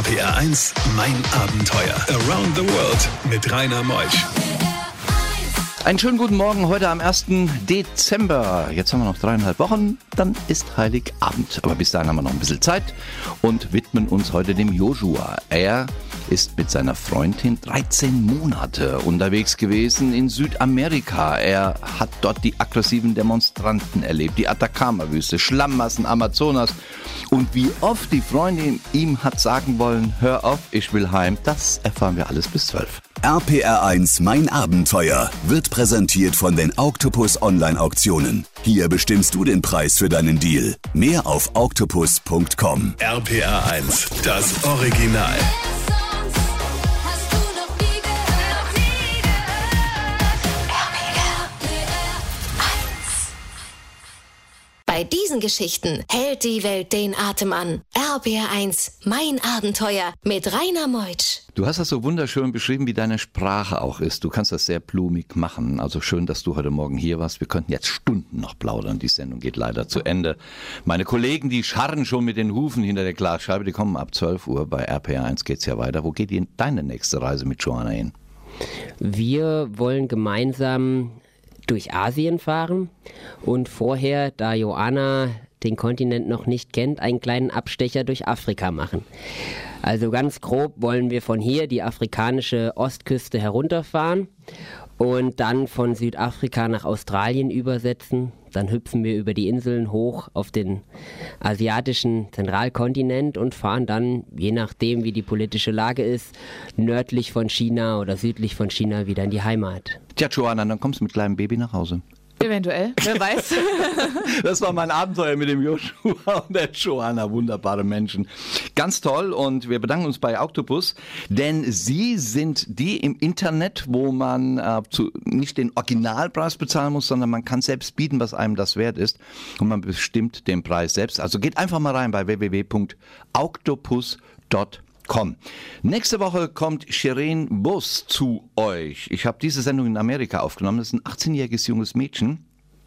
RPR 1, mein Abenteuer. Around the World mit Rainer Meusch. Einen schönen guten Morgen heute am 1. Dezember. Jetzt haben wir noch dreieinhalb Wochen, dann ist Heiligabend. Aber bis dahin haben wir noch ein bisschen Zeit und widmen uns heute dem Joshua. Er ist mit seiner Freundin 13 Monate unterwegs gewesen in Südamerika. Er hat dort die aggressiven Demonstranten erlebt, die Atacama-Wüste, Schlammmassen, Amazonas. Und wie oft die Freundin ihm hat sagen wollen, hör auf, ich will heim, das erfahren wir alles bis 12. RPR1 Mein Abenteuer wird präsentiert von den Octopus Online Auktionen. Hier bestimmst du den Preis für deinen Deal. Mehr auf octopus.com. RPR1, das Original. Bei diesen Geschichten hält die Welt den Atem an. RBR1, mein Abenteuer mit Rainer Meutsch. Du hast das so wunderschön beschrieben, wie deine Sprache auch ist. Du kannst das sehr blumig machen. Also schön, dass du heute Morgen hier warst. Wir könnten jetzt Stunden noch plaudern. Die Sendung geht leider zu Ende. Meine Kollegen, die scharren schon mit den Hufen hinter der Glasscheibe. Die kommen ab 12 Uhr. Bei RPR1 geht's ja weiter. Wo geht die, deine nächste Reise mit Joanna hin? Wir wollen gemeinsam durch Asien fahren und vorher, da Joanna den Kontinent noch nicht kennt, einen kleinen Abstecher durch Afrika machen. Also ganz grob wollen wir von hier die afrikanische Ostküste herunterfahren und dann von Südafrika nach Australien übersetzen. Dann hüpfen wir über die Inseln hoch auf den asiatischen Zentralkontinent und fahren dann, je nachdem wie die politische Lage ist, nördlich von China oder südlich von China wieder in die Heimat. Tja, Joanna, dann kommst du mit kleinem Baby nach Hause. Eventuell, wer weiß. das war mein Abenteuer mit dem Joshua und der Joanna. Wunderbare Menschen. Ganz toll und wir bedanken uns bei Octopus, denn sie sind die im Internet, wo man äh, zu, nicht den Originalpreis bezahlen muss, sondern man kann selbst bieten, was einem das wert ist und man bestimmt den Preis selbst. Also geht einfach mal rein bei www.octopus.com Komm. Nächste Woche kommt Shirin Bus zu euch. Ich habe diese Sendung in Amerika aufgenommen. Das ist ein 18-jähriges junges Mädchen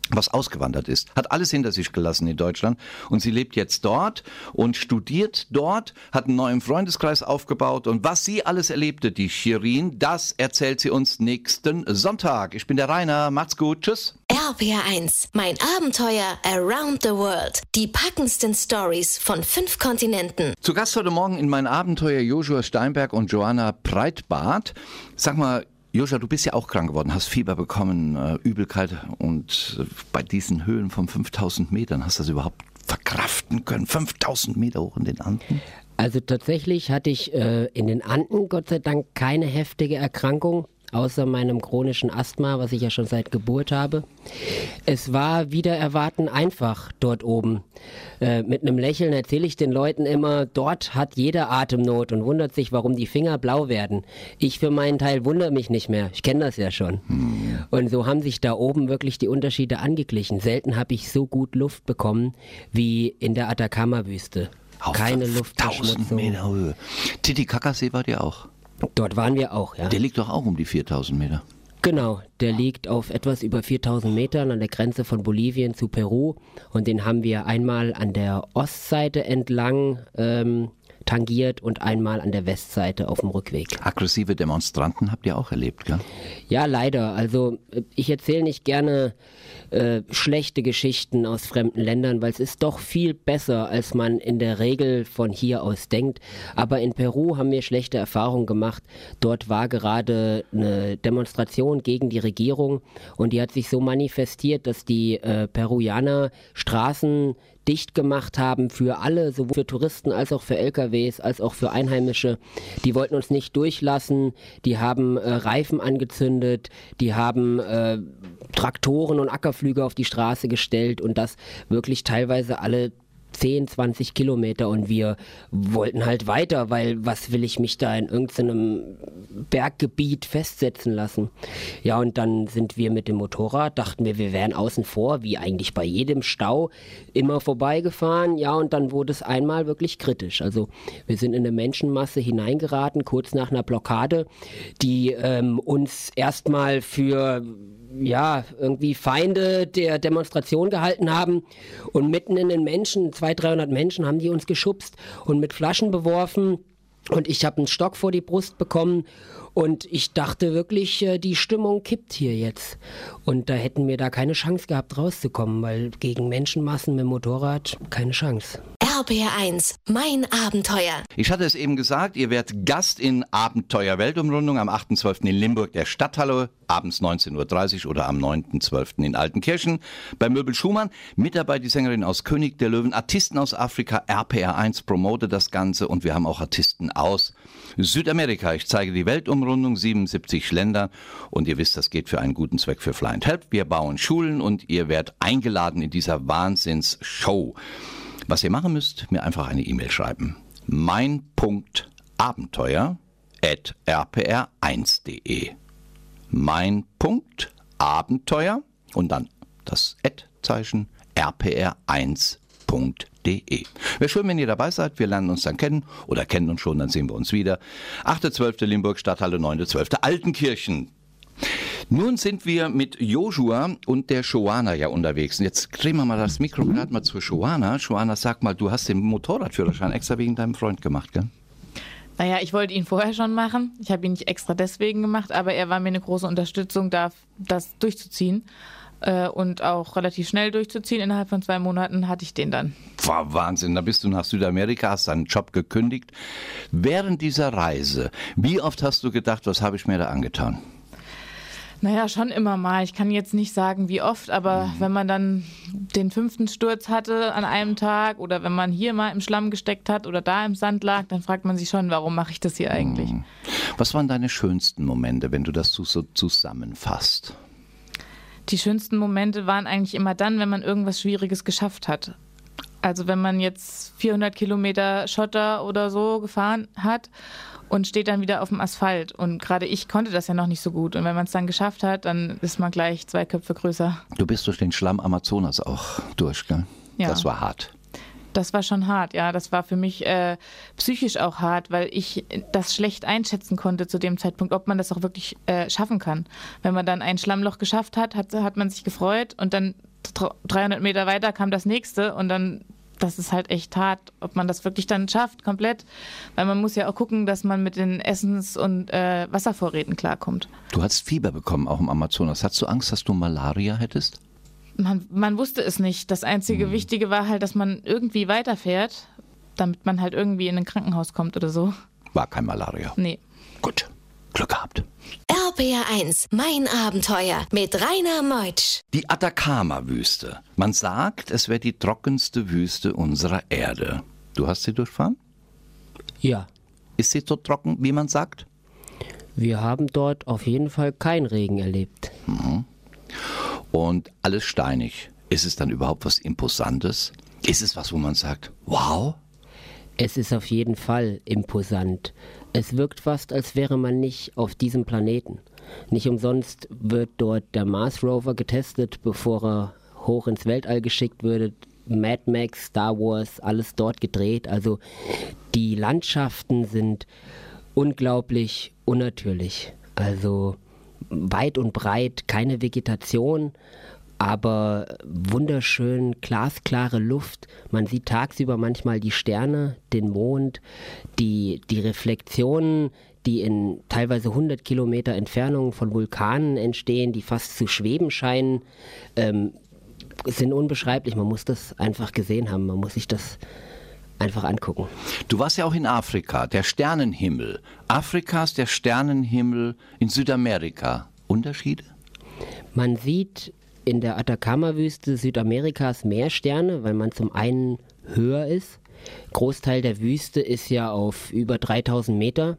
was ausgewandert ist, hat alles hinter sich gelassen in Deutschland und sie lebt jetzt dort und studiert dort, hat einen neuen Freundeskreis aufgebaut und was sie alles erlebte, die Shirin, das erzählt sie uns nächsten Sonntag. Ich bin der Rainer, macht's gut, tschüss. RPR1, mein Abenteuer around the world. Die packendsten Stories von fünf Kontinenten. Zu Gast heute Morgen in mein Abenteuer Joshua Steinberg und Joanna Breitbart. Sag mal, Joscha, du bist ja auch krank geworden, hast Fieber bekommen, äh, Übelkeit und äh, bei diesen Höhen von 5000 Metern hast du das überhaupt verkraften können? 5000 Meter hoch in den Anden? Also tatsächlich hatte ich äh, in den Anden Gott sei Dank keine heftige Erkrankung außer meinem chronischen Asthma, was ich ja schon seit Geburt habe. Es war wieder erwarten einfach dort oben. Äh, mit einem Lächeln erzähle ich den Leuten immer, dort hat jeder Atemnot und wundert sich, warum die Finger blau werden. Ich für meinen Teil wundere mich nicht mehr. Ich kenne das ja schon. Hm. Und so haben sich da oben wirklich die Unterschiede angeglichen. Selten habe ich so gut Luft bekommen wie in der Atacama-Wüste. Keine Luftverschmutzung. Meter Höhe. Titicacasee war dir auch? Dort waren wir auch, ja. Der liegt doch auch um die 4000 Meter. Genau, der liegt auf etwas über 4000 Metern an der Grenze von Bolivien zu Peru und den haben wir einmal an der Ostseite entlang ähm, tangiert und einmal an der Westseite auf dem Rückweg. Aggressive Demonstranten habt ihr auch erlebt, gell? Ja, leider. Also ich erzähle nicht gerne äh, schlechte Geschichten aus fremden Ländern, weil es ist doch viel besser, als man in der Regel von hier aus denkt. Aber in Peru haben wir schlechte Erfahrungen gemacht. Dort war gerade eine Demonstration gegen die Regierung und die hat sich so manifestiert, dass die äh, Peruaner Straßen dicht gemacht haben für alle, sowohl für Touristen als auch für LKWs, als auch für Einheimische. Die wollten uns nicht durchlassen, die haben äh, Reifen angezündet, die haben äh, Traktoren und Ackerflüge auf die Straße gestellt und das wirklich teilweise alle 10, 20 Kilometer und wir wollten halt weiter, weil was will ich mich da in irgendeinem Berggebiet festsetzen lassen? Ja, und dann sind wir mit dem Motorrad, dachten wir, wir wären außen vor, wie eigentlich bei jedem Stau, immer vorbeigefahren. Ja, und dann wurde es einmal wirklich kritisch. Also wir sind in eine Menschenmasse hineingeraten, kurz nach einer Blockade, die ähm, uns erstmal für ja, irgendwie Feinde der Demonstration gehalten haben und mitten in den Menschen, 200, 300 Menschen, haben die uns geschubst und mit Flaschen beworfen Und ich habe einen Stock vor die Brust bekommen und ich dachte wirklich, äh, die Stimmung kippt hier jetzt. Und da hätten wir da keine Chance gehabt, rauszukommen, weil gegen Menschenmassen mit Motorrad keine Chance. RBR1, mein Abenteuer. Ich hatte es eben gesagt, ihr werdet Gast in Abenteuer Weltumrundung am 8.12. in Limburg der Stadthalle, abends 19.30 Uhr oder am 9.12. in Altenkirchen bei Möbel Schumann. Mit dabei die Sängerin aus König der Löwen, Artisten aus Afrika, RPR1 promotet das Ganze und wir haben auch Artisten aus Südamerika. Ich zeige die Weltumrundung, 77 Länder und ihr wisst, das geht für einen guten Zweck für Fly and Help. Wir bauen Schulen und ihr werdet eingeladen in dieser Wahnsinnsshow. Was ihr machen müsst, mir einfach eine E-Mail schreiben. Mein.abenteuer at rpr1.de. Mein.abenteuer und dann das Ad-Zeichen rpr1.de. Wäre schön, wenn ihr dabei seid. Wir lernen uns dann kennen oder kennen uns schon, dann sehen wir uns wieder. 8.12. Limburg, Stadthalle, 9.12. Altenkirchen. Nun sind wir mit Joshua und der Joana ja unterwegs. Und jetzt drehen wir mal das Mikro gerade mal zur Joana. Joana, sag mal, du hast den Motorradführerschein extra wegen deinem Freund gemacht, gell? Naja, ich wollte ihn vorher schon machen. Ich habe ihn nicht extra deswegen gemacht, aber er war mir eine große Unterstützung, da, das durchzuziehen. Äh, und auch relativ schnell durchzuziehen. Innerhalb von zwei Monaten hatte ich den dann. War Wahnsinn. Da bist du nach Südamerika, hast deinen Job gekündigt. Während dieser Reise, wie oft hast du gedacht, was habe ich mir da angetan? Naja, schon immer mal. Ich kann jetzt nicht sagen, wie oft, aber mhm. wenn man dann den fünften Sturz hatte an einem Tag oder wenn man hier mal im Schlamm gesteckt hat oder da im Sand lag, dann fragt man sich schon, warum mache ich das hier eigentlich? Mhm. Was waren deine schönsten Momente, wenn du das so zusammenfasst? Die schönsten Momente waren eigentlich immer dann, wenn man irgendwas Schwieriges geschafft hat. Also wenn man jetzt 400 Kilometer Schotter oder so gefahren hat und steht dann wieder auf dem Asphalt. Und gerade ich konnte das ja noch nicht so gut. Und wenn man es dann geschafft hat, dann ist man gleich zwei Köpfe größer. Du bist durch den Schlamm Amazonas auch durch, gell? Ja. Das war hart. Das war schon hart, ja. Das war für mich äh, psychisch auch hart, weil ich das schlecht einschätzen konnte zu dem Zeitpunkt, ob man das auch wirklich äh, schaffen kann. Wenn man dann ein Schlammloch geschafft hat, hat, hat man sich gefreut und dann 300 Meter weiter kam das nächste und dann das ist halt echt hart, ob man das wirklich dann schafft, komplett. Weil man muss ja auch gucken, dass man mit den Essens- und äh, Wasservorräten klarkommt. Du hast Fieber bekommen, auch im Amazonas. Hast du Angst, dass du Malaria hättest? Man, man wusste es nicht. Das einzige hm. Wichtige war halt, dass man irgendwie weiterfährt, damit man halt irgendwie in ein Krankenhaus kommt oder so. War kein Malaria. Nee. Gut. Glück gehabt. RPR1, mein Abenteuer mit Rainer Meutsch. Die Atacama-Wüste. Man sagt, es wäre die trockenste Wüste unserer Erde. Du hast sie durchfahren? Ja. Ist sie so trocken, wie man sagt? Wir haben dort auf jeden Fall keinen Regen erlebt. Mhm. Und alles steinig. Ist es dann überhaupt was Imposantes? Ist es was, wo man sagt, wow? Es ist auf jeden Fall imposant. Es wirkt fast, als wäre man nicht auf diesem Planeten. Nicht umsonst wird dort der Mars Rover getestet, bevor er hoch ins Weltall geschickt würde. Mad Max, Star Wars, alles dort gedreht. Also die Landschaften sind unglaublich unnatürlich. Also weit und breit keine Vegetation, aber wunderschön glasklare Luft. Man sieht tagsüber manchmal die Sterne, den Mond, die, die Reflexionen, die in teilweise 100 Kilometer Entfernung von Vulkanen entstehen, die fast zu schweben scheinen, ähm, sind unbeschreiblich. Man muss das einfach gesehen haben. Man muss sich das einfach angucken. Du warst ja auch in Afrika, der Sternenhimmel. Afrikas der Sternenhimmel in Südamerika. Unterschiede? Man sieht in der Atacama-Wüste Südamerikas mehr Sterne, weil man zum einen höher ist. Großteil der Wüste ist ja auf über 3000 Meter.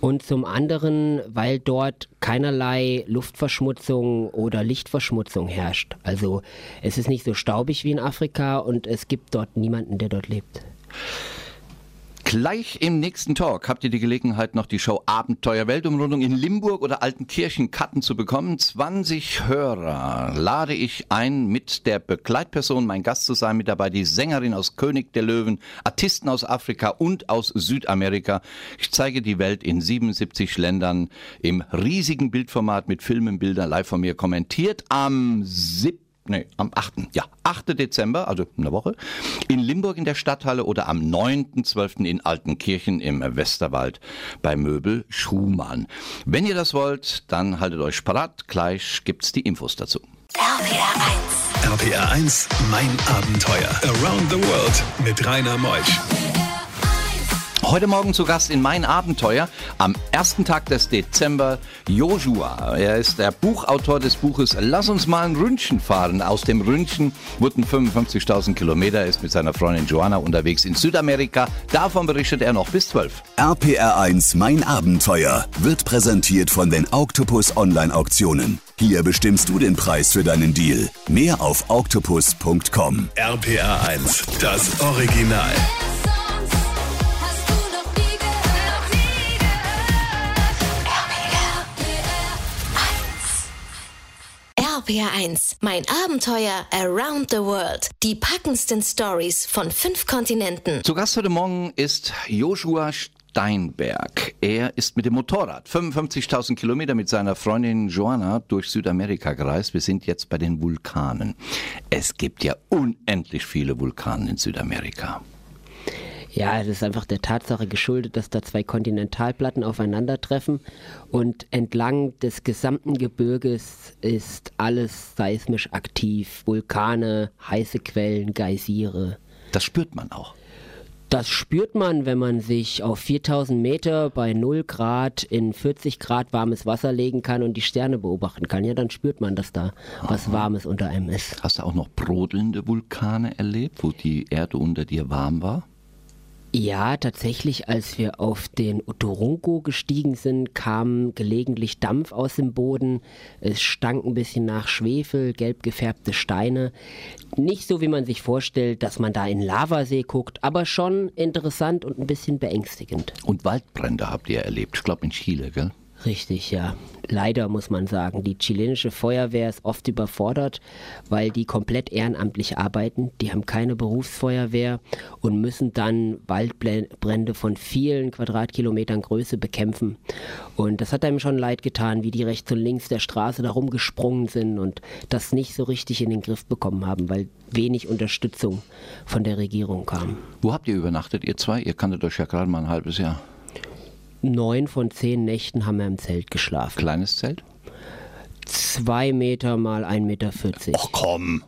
Und zum anderen, weil dort keinerlei Luftverschmutzung oder Lichtverschmutzung herrscht. Also es ist nicht so staubig wie in Afrika und es gibt dort niemanden, der dort lebt. Gleich im nächsten Talk habt ihr die Gelegenheit, noch die Show Abenteuer Weltumrundung in Limburg oder Altenkirchen Karten zu bekommen. 20 Hörer lade ich ein, mit der Begleitperson mein Gast zu sein, mit dabei die Sängerin aus König der Löwen, Artisten aus Afrika und aus Südamerika. Ich zeige die Welt in 77 Ländern im riesigen Bildformat mit Filmen, Bildern live von mir kommentiert am 7. nee, am 8. Ja, 8. Dezember, also in der Woche, in Limburg in der Stadthalle oder am 9.12. in Altenkirchen im Westerwald bei Möbel Schumann. Wenn ihr das wollt, dann haltet euch parat. Gleich gibt's die Infos dazu. RPR 1. RPR 1, mein Abenteuer. Around the World mit Rainer Meusch. Heute Morgen zu Gast in Mein Abenteuer am ersten Tag des Dezember Joshua. Er ist der Buchautor des Buches Lass uns mal ein Ründchen fahren. Aus dem Ründchen wurden 55.000 Kilometer. Er ist mit seiner Freundin Joanna unterwegs in Südamerika. Davon berichtet er noch bis 12. RPR 1 Mein Abenteuer wird präsentiert von den Octopus Online Auktionen. Hier bestimmst du den Preis für deinen Deal. Mehr auf octopus.com. RPR 1, das Original. RPR1, mein Abenteuer Around the World. Die packendsten Stories von fünf Kontinenten. Zu Gast heute Morgen ist Joshua Steinberg. Er ist mit dem Motorrad 55.000 Kilometer mit seiner Freundin Joanna durch Südamerika gereist. Wir sind jetzt bei den Vulkanen. Es gibt ja unendlich viele Vulkane in Südamerika. Ja, es ist einfach der Tatsache geschuldet, dass da zwei Kontinentalplatten aufeinandertreffen und entlang des gesamten Gebirges ist alles seismisch aktiv. Vulkane, heiße Quellen, Geysire. Das spürt man auch. Das spürt man, wenn man sich auf 4000 Meter bei 0 Grad in 40 Grad warmes Wasser legen kann und die Sterne beobachten kann. Ja, dann spürt man, dass da Aha. was Warmes unter einem ist. Hast du auch noch brodelnde Vulkane erlebt, wo die Erde unter dir warm war? Ja, tatsächlich, als wir auf den Otorongo gestiegen sind, kam gelegentlich Dampf aus dem Boden. Es stank ein bisschen nach Schwefel, gelb gefärbte Steine. Nicht so, wie man sich vorstellt, dass man da in Lavasee guckt, aber schon interessant und ein bisschen beängstigend. Und Waldbrände habt ihr erlebt, ich glaube in Chile, gell? Richtig, ja. Leider muss man sagen. Die chilenische Feuerwehr ist oft überfordert, weil die komplett ehrenamtlich arbeiten. Die haben keine Berufsfeuerwehr und müssen dann Waldbrände von vielen Quadratkilometern Größe bekämpfen. Und das hat einem schon leid getan, wie die rechts und links der Straße da rumgesprungen sind und das nicht so richtig in den Griff bekommen haben, weil wenig Unterstützung von der Regierung kam. Wo habt ihr übernachtet, ihr zwei? Ihr kanntet euch ja gerade mal ein halbes Jahr neun von zehn Nächten haben wir im Zelt geschlafen. Kleines Zelt? Zwei Meter mal 1,40 Meter. Ach komm,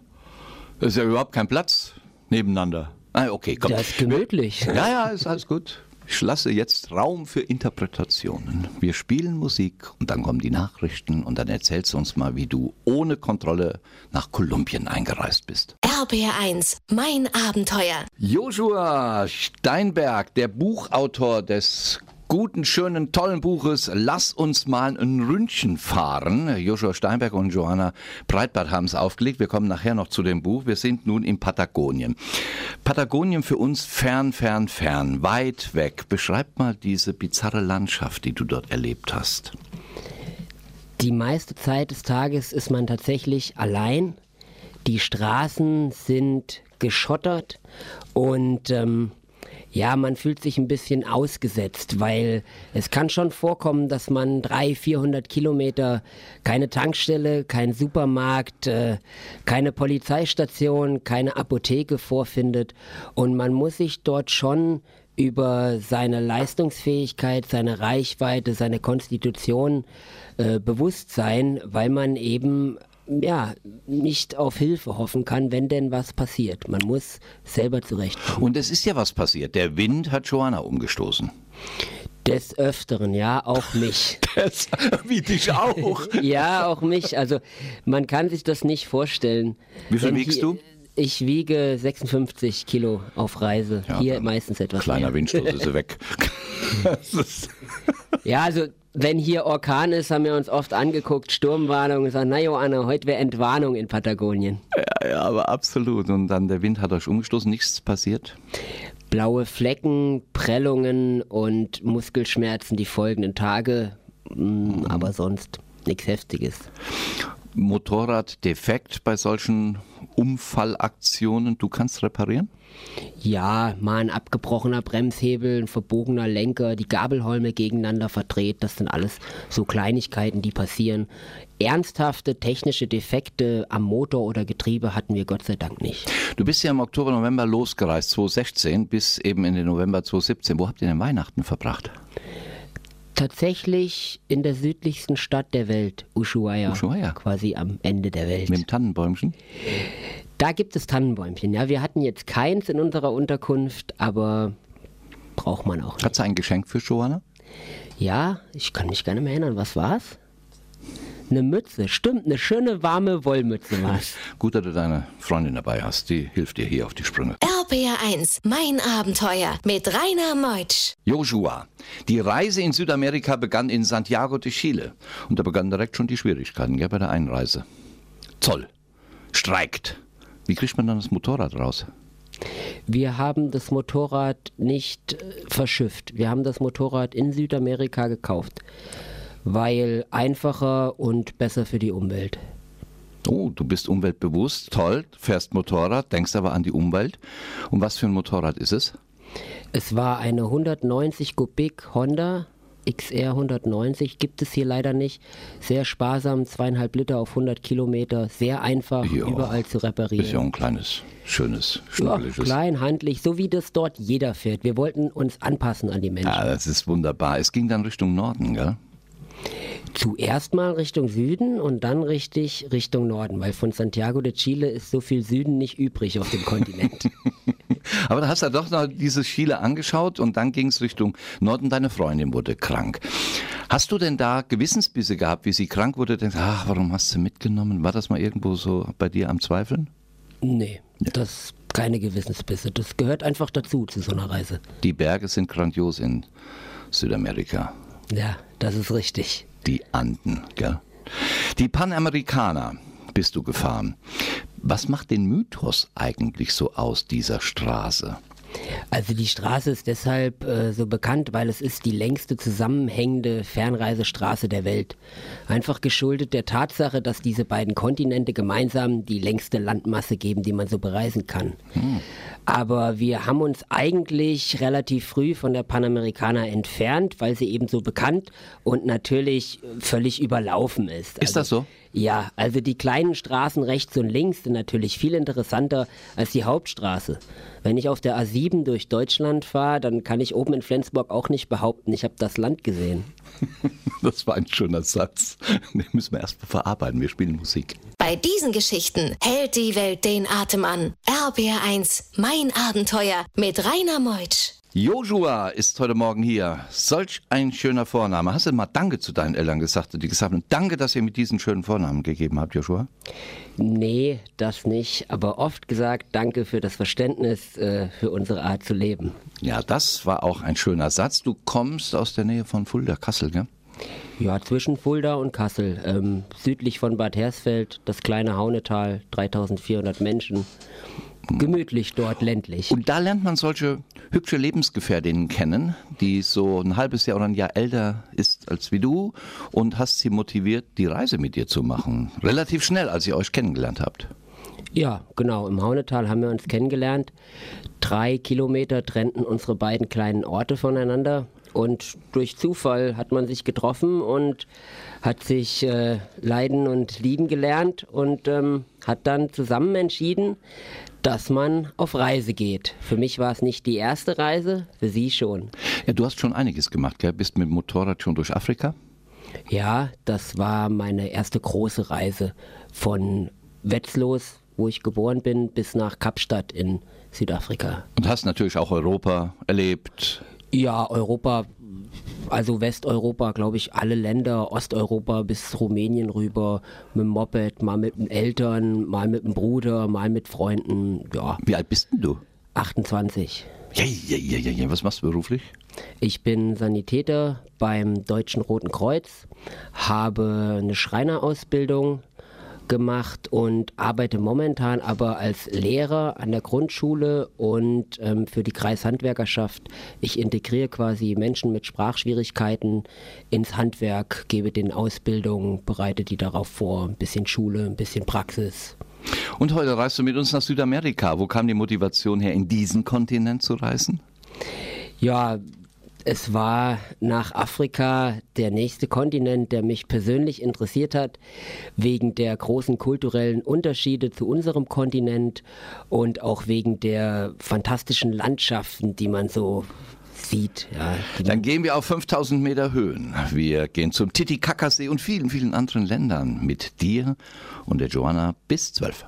das ist ja überhaupt kein Platz nebeneinander. Ah, okay, komm. Das ist gemütlich. Ja, ja, ist alles gut. Ich lasse jetzt Raum für Interpretationen. Wir spielen Musik und dann kommen die Nachrichten und dann erzählst du uns mal, wie du ohne Kontrolle nach Kolumbien eingereist bist. RBR1, mein Abenteuer. Joshua Steinberg, der Buchautor des guten, schönen, tollen Buches Lass uns mal ein Ründchen fahren. Joshua Steinberg und Johanna Breitbart haben es aufgelegt. Wir kommen nachher noch zu dem Buch. Wir sind nun in Patagonien. Patagonien für uns fern, fern, fern, weit weg. Beschreib mal diese bizarre Landschaft, die du dort erlebt hast. Die meiste Zeit des Tages ist man tatsächlich allein. Die Straßen sind geschottert und ähm, ja, man fühlt sich ein bisschen ausgesetzt, weil es kann schon vorkommen, dass man 300, 400 Kilometer keine Tankstelle, kein Supermarkt, äh, keine Polizeistation, keine Apotheke vorfindet. Und man muss sich dort schon über seine Leistungsfähigkeit, seine Reichweite, seine Konstitution äh, bewusst sein, weil man eben ja, nicht auf Hilfe hoffen kann, wenn denn was passiert. Man muss selber zurechtkommen. Und es ist ja was passiert. Der Wind hat Joanna umgestoßen. Des Öfteren, ja, auch mich. Das, wie dich auch. ja, auch mich. Also man kann sich das nicht vorstellen. Wie viel wiegst du? Ich wiege 56 Kilo auf Reise. Ja, Hier meistens etwas Kleiner mehr. Windstoß ist weg. ja, also wenn hier Orkan ist, haben wir uns oft angeguckt, Sturmwarnung, und gesagt, na Joanna, heute wäre Entwarnung in Patagonien. Ja, ja, aber absolut. Und dann der Wind hat euch umgestoßen, nichts passiert? Blaue Flecken, Prellungen und Muskelschmerzen die folgenden Tage, mhm. aber sonst nichts Heftiges. Motorrad defekt bei solchen Unfallaktionen, du kannst reparieren? Ja, mal ein abgebrochener Bremshebel, ein verbogener Lenker, die Gabelholme gegeneinander verdreht, das sind alles so Kleinigkeiten, die passieren. Ernsthafte technische Defekte am Motor oder Getriebe hatten wir Gott sei Dank nicht. Du bist ja im Oktober, November losgereist, 2016 bis eben in den November 2017. Wo habt ihr denn Weihnachten verbracht? Tatsächlich in der südlichsten Stadt der Welt, Ushuaia. Ushuaia. Quasi am Ende der Welt. Mit dem Tannenbäumchen? Da gibt es Tannenbäumchen. Ja, wir hatten jetzt keins in unserer Unterkunft, aber braucht man auch. Nicht. Hat sie ein Geschenk für Joanna? Ja, ich kann mich gar nicht mehr erinnern. Was war's? Eine Mütze, stimmt, eine schöne warme Wollmütze war's. Gut, dass du deine Freundin dabei hast, die hilft dir hier auf die Sprünge. RPR1, mein Abenteuer mit Rainer Meutsch. Joshua, die Reise in Südamerika begann in Santiago de Chile. Und da begannen direkt schon die Schwierigkeiten gell, bei der Einreise. Zoll, streikt. Wie kriegt man dann das Motorrad raus? Wir haben das Motorrad nicht äh, verschifft. Wir haben das Motorrad in Südamerika gekauft, weil einfacher und besser für die Umwelt. Oh, du bist umweltbewusst, toll, fährst Motorrad, denkst aber an die Umwelt. Und was für ein Motorrad ist es? Es war eine 190 Kubik Honda XR 190 gibt es hier leider nicht. Sehr sparsam, zweieinhalb Liter auf 100 Kilometer, sehr einfach, jo, überall zu reparieren. Ist ja ein kleines, schönes, schnuckeliges. Ja, klein, handlich, so wie das dort jeder fährt. Wir wollten uns anpassen an die Menschen. Ja, das ist wunderbar. Es ging dann Richtung Norden, gell? Zuerst mal Richtung Süden und dann richtig Richtung Norden, weil von Santiago de Chile ist so viel Süden nicht übrig auf dem Kontinent. Aber da hast du doch noch dieses Chile angeschaut und dann ging es Richtung Norden. Deine Freundin wurde krank. Hast du denn da Gewissensbisse gehabt, wie sie krank wurde? Denkst, ach, warum hast du mitgenommen? War das mal irgendwo so bei dir am Zweifeln? Nee, ja. das keine Gewissensbisse. Das gehört einfach dazu zu so einer Reise. Die Berge sind grandios in Südamerika. Ja, das ist richtig. Die Anden, gell? Die Panamerikaner bist du gefahren. Was macht den Mythos eigentlich so aus dieser Straße? Also die Straße ist deshalb äh, so bekannt, weil es ist die längste zusammenhängende Fernreisestraße der Welt. Einfach geschuldet der Tatsache, dass diese beiden Kontinente gemeinsam die längste Landmasse geben, die man so bereisen kann. Hm. Aber wir haben uns eigentlich relativ früh von der Panamericana entfernt, weil sie eben so bekannt und natürlich völlig überlaufen ist. Ist also, das so? Ja, also die kleinen Straßen rechts und links sind natürlich viel interessanter als die Hauptstraße. Wenn ich auf der A7 durch Deutschland fahre, dann kann ich oben in Flensburg auch nicht behaupten, ich habe das Land gesehen. Das war ein schöner Satz. Den müssen wir erst mal verarbeiten. Wir spielen Musik. Bei diesen Geschichten hält die Welt den Atem an. RBR1, mein Abenteuer mit Rainer Meutsch. Joshua ist heute Morgen hier. Solch ein schöner Vorname. Hast du mal Danke zu deinen Eltern gesagt, die gesagt haben, danke, dass ihr mir diesen schönen Vornamen gegeben habt, Joshua? Nee, das nicht. Aber oft gesagt, danke für das Verständnis äh, für unsere Art zu leben. Ja, das war auch ein schöner Satz. Du kommst aus der Nähe von Fulda, Kassel, gell? Ja, zwischen Fulda und Kassel. Ähm, südlich von Bad Hersfeld, das kleine Haunetal, 3400 Menschen gemütlich dort ländlich. Und da lernt man solche hübsche Lebensgefährdinnen kennen, die so ein halbes Jahr oder ein Jahr älter ist als wie du und hast sie motiviert, die Reise mit dir zu machen. Relativ schnell, als ihr euch kennengelernt habt. Ja, genau. Im Haunetal haben wir uns kennengelernt. Drei Kilometer trennten unsere beiden kleinen Orte voneinander. Und durch Zufall hat man sich getroffen und hat sich äh, leiden und lieben gelernt und ähm, hat dann zusammen entschieden, dass man auf Reise geht. Für mich war es nicht die erste Reise, für Sie schon. Ja, du hast schon einiges gemacht, gell? Bist mit dem Motorrad schon durch Afrika? Ja, das war meine erste große Reise von Wetzlos, wo ich geboren bin, bis nach Kapstadt in Südafrika. Und hast natürlich auch Europa erlebt. Ja, Europa also Westeuropa, glaube ich, alle Länder, Osteuropa bis Rumänien rüber, mit dem Moped, mal mit den Eltern, mal mit dem Bruder, mal mit Freunden, ja. Wie alt bist denn du? 28. Ja, ja, ja, ja, ja. Was machst du beruflich? Ich bin Sanitäter beim Deutschen Roten Kreuz, habe eine Schreinerausbildung gemacht und arbeite momentan aber als Lehrer an der Grundschule und ähm, für die Kreishandwerkerschaft. Ich integriere quasi Menschen mit Sprachschwierigkeiten ins Handwerk, gebe den Ausbildungen, bereite die darauf vor, ein bisschen Schule, ein bisschen Praxis. Und heute reist du mit uns nach Südamerika. Wo kam die Motivation her, in diesen Kontinent zu reisen? Ja, es war nach Afrika der nächste Kontinent, der mich persönlich interessiert hat, wegen der großen kulturellen Unterschiede zu unserem Kontinent und auch wegen der fantastischen Landschaften, die man so sieht. Ja, Dann gehen wir auf 5000 Meter Höhen. Wir gehen zum Titicacasee und vielen, vielen anderen Ländern mit dir und der Joanna bis 12.